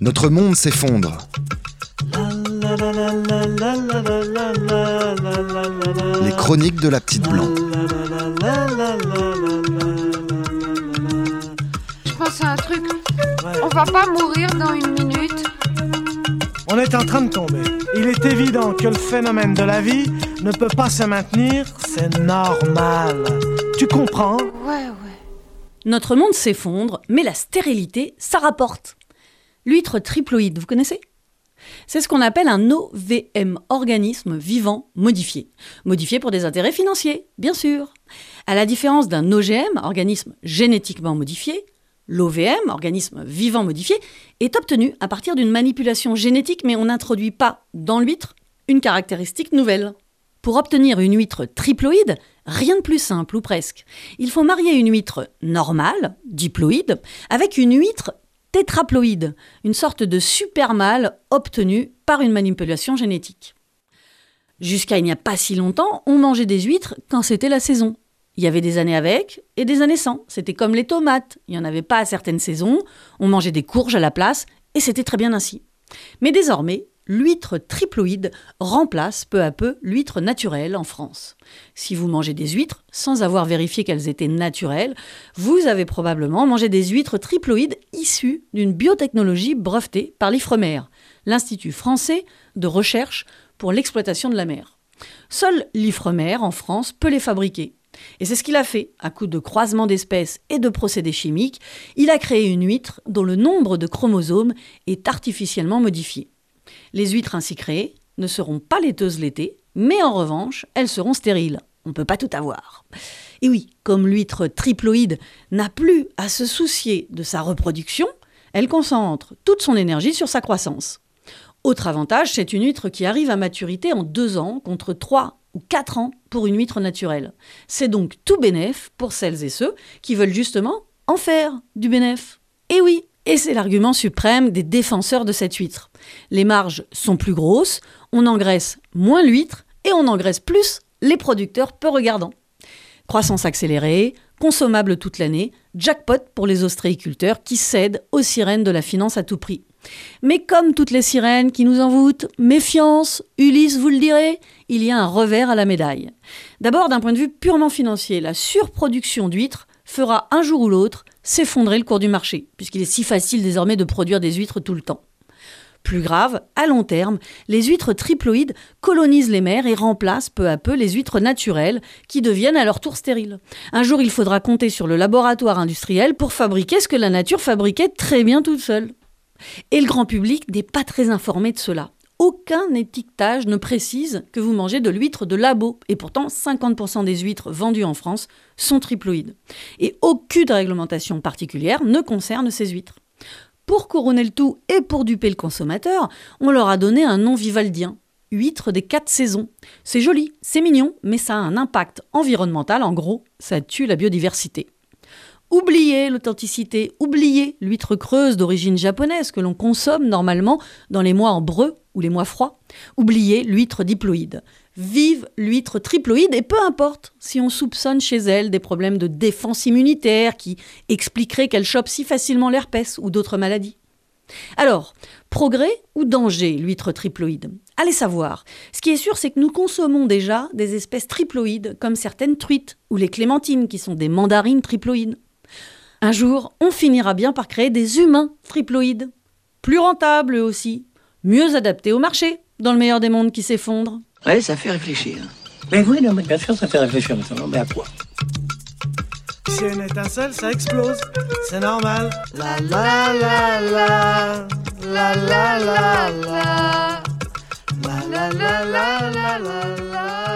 Notre monde s'effondre. Les chroniques de la petite blanc. Je pense à un truc. On va pas mourir dans une minute. On est en train de tomber. Il est évident que le phénomène de la vie ne peut pas se maintenir, c'est normal. Tu comprends? Ouais, ouais. Notre monde s'effondre, mais la stérilité, ça rapporte. L'huître triploïde, vous connaissez? C'est ce qu'on appelle un OVM, organisme vivant modifié. Modifié pour des intérêts financiers, bien sûr. À la différence d'un OGM, organisme génétiquement modifié, l'OVM, organisme vivant modifié, est obtenu à partir d'une manipulation génétique, mais on n'introduit pas dans l'huître une caractéristique nouvelle. Pour obtenir une huître triploïde, rien de plus simple ou presque. Il faut marier une huître normale, diploïde, avec une huître tétraploïde, une sorte de super mâle obtenu par une manipulation génétique. Jusqu'à il n'y a pas si longtemps, on mangeait des huîtres quand c'était la saison. Il y avait des années avec et des années sans. C'était comme les tomates. Il n'y en avait pas à certaines saisons. On mangeait des courges à la place et c'était très bien ainsi. Mais désormais, l'huître triploïde remplace peu à peu l'huître naturelle en France. Si vous mangez des huîtres sans avoir vérifié qu'elles étaient naturelles, vous avez probablement mangé des huîtres triploïdes issues d'une biotechnologie brevetée par l'IFREMER, l'Institut français de recherche pour l'exploitation de la mer. Seul l'IFREMER en France peut les fabriquer. Et c'est ce qu'il a fait. À coup de croisement d'espèces et de procédés chimiques, il a créé une huître dont le nombre de chromosomes est artificiellement modifié. Les huîtres ainsi créées ne seront pas laiteuses l'été, mais en revanche, elles seront stériles. On ne peut pas tout avoir. Et oui, comme l'huître triploïde n'a plus à se soucier de sa reproduction, elle concentre toute son énergie sur sa croissance. Autre avantage, c'est une huître qui arrive à maturité en deux ans contre trois ou quatre ans pour une huître naturelle. C'est donc tout bénéf pour celles et ceux qui veulent justement en faire du bénéf. Et oui, et c'est l'argument suprême des défenseurs de cette huître. Les marges sont plus grosses, on engraisse moins l'huître et on engraisse plus les producteurs peu regardants. Croissance accélérée, consommable toute l'année, jackpot pour les ostréiculteurs qui cèdent aux sirènes de la finance à tout prix. Mais comme toutes les sirènes qui nous envoûtent, méfiance, Ulysse vous le direz, il y a un revers à la médaille. D'abord, d'un point de vue purement financier, la surproduction d'huîtres fera un jour ou l'autre s'effondrer le cours du marché, puisqu'il est si facile désormais de produire des huîtres tout le temps. Plus grave, à long terme, les huîtres triploïdes colonisent les mers et remplacent peu à peu les huîtres naturelles qui deviennent à leur tour stériles. Un jour, il faudra compter sur le laboratoire industriel pour fabriquer ce que la nature fabriquait très bien toute seule. Et le grand public n'est pas très informé de cela. Aucun étiquetage ne précise que vous mangez de l'huître de labo. Et pourtant, 50% des huîtres vendues en France sont triploïdes. Et aucune réglementation particulière ne concerne ces huîtres. Pour couronner le tout et pour duper le consommateur, on leur a donné un nom vivaldien, huître des quatre saisons. C'est joli, c'est mignon, mais ça a un impact environnemental, en gros, ça tue la biodiversité. Oubliez l'authenticité, oubliez l'huître creuse d'origine japonaise que l'on consomme normalement dans les mois en breu ou les mois froids. Oubliez l'huître diploïde. Vive l'huître triploïde et peu importe si on soupçonne chez elle des problèmes de défense immunitaire qui expliqueraient qu'elle chope si facilement l'herpès ou d'autres maladies. Alors, progrès ou danger, l'huître triploïde? Allez savoir. Ce qui est sûr, c'est que nous consommons déjà des espèces triploïdes, comme certaines truites, ou les clémentines, qui sont des mandarines triploïdes. Un jour, on finira bien par créer des humains triploïdes. Plus rentables eux aussi, mieux adaptés au marché, dans le meilleur des mondes qui s'effondre. Ouais, ça fait réfléchir. Mais oui, non, mais bien sûr, ça fait réfléchir maintenant. Mais à quoi? Si une étincelle, ça explose. C'est normal. La la la la. La la la la. La la la la la la la.